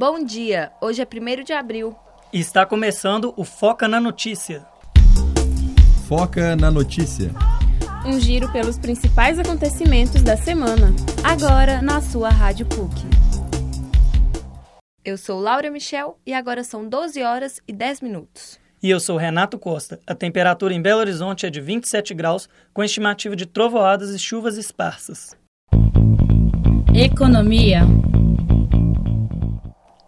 Bom dia, hoje é 1 de abril. E está começando o Foca na Notícia. Foca na Notícia. Um giro pelos principais acontecimentos da semana. Agora na sua Rádio PUC. Eu sou Laura Michel e agora são 12 horas e 10 minutos. E eu sou Renato Costa. A temperatura em Belo Horizonte é de 27 graus, com estimativa de trovoadas e chuvas esparsas. Economia.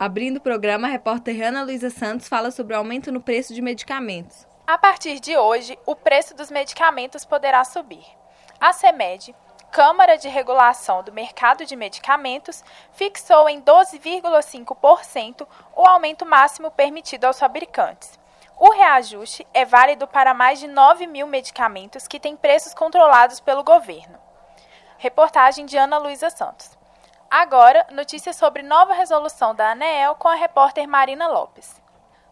Abrindo o programa, a repórter Ana Luísa Santos fala sobre o aumento no preço de medicamentos. A partir de hoje, o preço dos medicamentos poderá subir. A CEMED, Câmara de Regulação do Mercado de Medicamentos, fixou em 12,5% o aumento máximo permitido aos fabricantes. O reajuste é válido para mais de 9 mil medicamentos que têm preços controlados pelo governo. Reportagem de Ana Luísa Santos. Agora, notícias sobre nova resolução da ANEEL com a repórter Marina Lopes.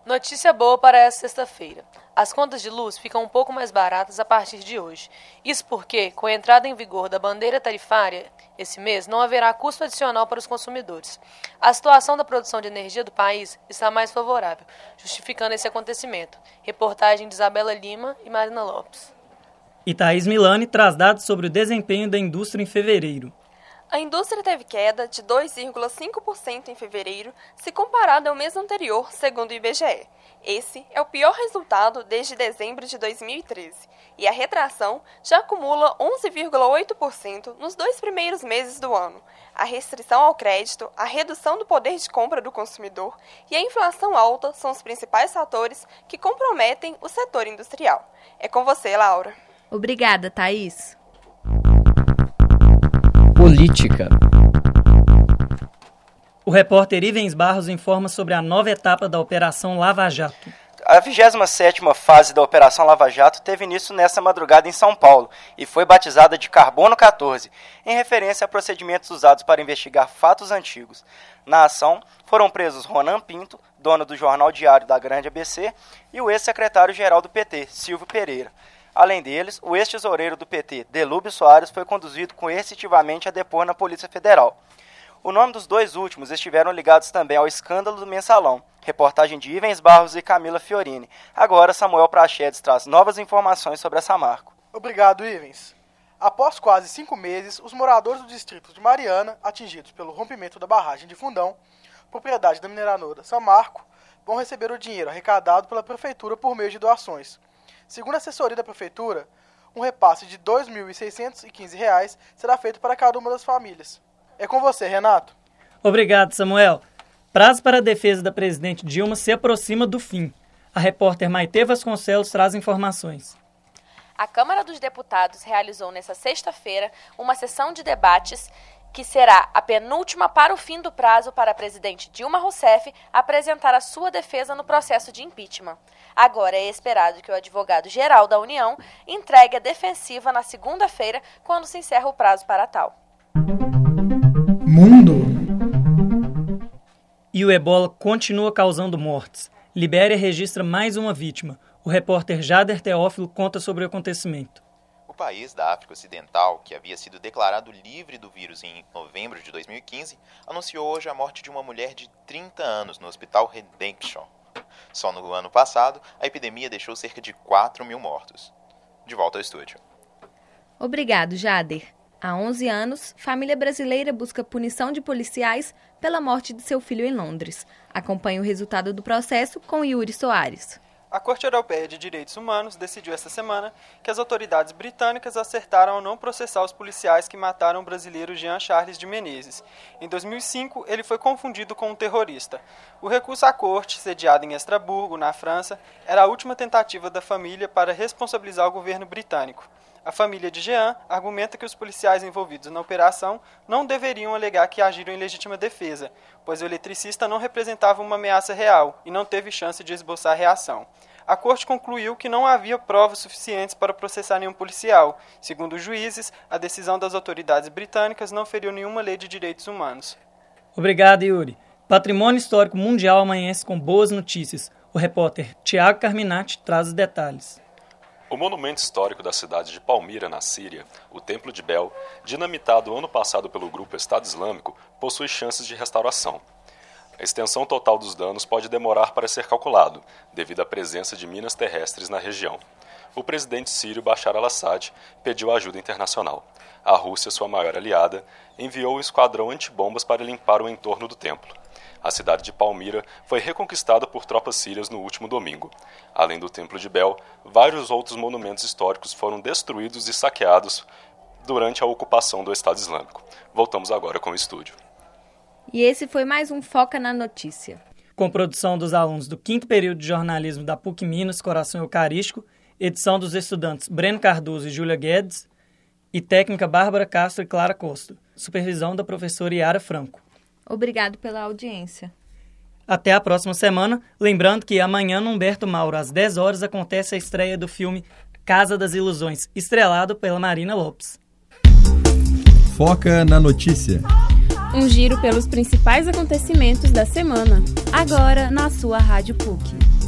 Notícia boa para essa sexta-feira. As contas de luz ficam um pouco mais baratas a partir de hoje. Isso porque, com a entrada em vigor da bandeira tarifária esse mês, não haverá custo adicional para os consumidores. A situação da produção de energia do país está mais favorável, justificando esse acontecimento. Reportagem de Isabela Lima e Marina Lopes. E Thaís Milani traz dados sobre o desempenho da indústria em fevereiro. A indústria teve queda de 2,5% em fevereiro, se comparada ao mês anterior, segundo o IBGE. Esse é o pior resultado desde dezembro de 2013, e a retração já acumula 11,8% nos dois primeiros meses do ano. A restrição ao crédito, a redução do poder de compra do consumidor e a inflação alta são os principais fatores que comprometem o setor industrial. É com você, Laura. Obrigada, Thaís. Política. O repórter Ivens Barros informa sobre a nova etapa da Operação Lava Jato. A 27ª fase da Operação Lava Jato teve início nesta madrugada em São Paulo e foi batizada de Carbono 14, em referência a procedimentos usados para investigar fatos antigos. Na ação, foram presos Ronan Pinto, dono do jornal Diário da Grande ABC, e o ex-secretário-geral do PT, Silvio Pereira. Além deles, o ex-tesoureiro do PT, Delúbio Soares, foi conduzido coercitivamente a depor na Polícia Federal. O nome dos dois últimos estiveram ligados também ao escândalo do mensalão. Reportagem de Ivens Barros e Camila Fiorini. Agora, Samuel Prachedes traz novas informações sobre essa marca. Obrigado, Ivens. Após quase cinco meses, os moradores do distrito de Mariana, atingidos pelo rompimento da barragem de Fundão, propriedade da mineradora São Marco, vão receber o dinheiro arrecadado pela prefeitura por meio de doações. Segundo a assessoria da Prefeitura, um repasse de R$ 2.615 será feito para cada uma das famílias. É com você, Renato. Obrigado, Samuel. Prazo para a defesa da presidente Dilma se aproxima do fim. A repórter Maite Vasconcelos traz informações. A Câmara dos Deputados realizou nesta sexta-feira uma sessão de debates que será a penúltima para o fim do prazo para a presidente Dilma Rousseff apresentar a sua defesa no processo de impeachment. Agora é esperado que o advogado-geral da União entregue a defensiva na segunda-feira, quando se encerra o prazo para tal. Mundo. E o ebola continua causando mortes. Libéria registra mais uma vítima. O repórter Jader Teófilo conta sobre o acontecimento país da África Ocidental, que havia sido declarado livre do vírus em novembro de 2015, anunciou hoje a morte de uma mulher de 30 anos no Hospital Redemption. Só no ano passado, a epidemia deixou cerca de 4 mil mortos. De volta ao estúdio. Obrigado, Jader. Há 11 anos, família brasileira busca punição de policiais pela morte de seu filho em Londres. Acompanhe o resultado do processo com Yuri Soares. A Corte Europeia de Direitos Humanos decidiu esta semana que as autoridades britânicas acertaram ao não processar os policiais que mataram o brasileiro Jean Charles de Menezes. Em 2005, ele foi confundido com um terrorista. O recurso à corte, sediado em Estraburgo, na França, era a última tentativa da família para responsabilizar o governo britânico. A família de Jean argumenta que os policiais envolvidos na operação não deveriam alegar que agiram em legítima defesa, pois o eletricista não representava uma ameaça real e não teve chance de esboçar reação. A corte concluiu que não havia provas suficientes para processar nenhum policial. Segundo os juízes, a decisão das autoridades britânicas não feriu nenhuma lei de direitos humanos. Obrigado, Yuri. Patrimônio Histórico Mundial amanhece com boas notícias. O repórter Tiago Carminati traz os detalhes. O monumento histórico da cidade de Palmira, na Síria, o Templo de Bel, dinamitado ano passado pelo grupo Estado Islâmico, possui chances de restauração. A extensão total dos danos pode demorar para ser calculado, devido à presença de minas terrestres na região. O presidente sírio Bashar al-Assad pediu ajuda internacional. A Rússia, sua maior aliada, enviou um esquadrão antibombas para limpar o entorno do templo. A cidade de Palmira foi reconquistada por tropas sírias no último domingo. Além do Templo de Bel, vários outros monumentos históricos foram destruídos e saqueados durante a ocupação do Estado Islâmico. Voltamos agora com o estúdio. E esse foi mais um Foca na Notícia. Com produção dos alunos do quinto período de jornalismo da PUC Minas, Coração Eucarístico, edição dos estudantes Breno Cardoso e Júlia Guedes, e técnica Bárbara Castro e Clara Costa, supervisão da professora Yara Franco. Obrigado pela audiência. Até a próxima semana, lembrando que amanhã no Humberto Mauro, às 10 horas, acontece a estreia do filme Casa das Ilusões, estrelado pela Marina Lopes. Foca na notícia. Um giro pelos principais acontecimentos da semana. Agora na sua Rádio PUC.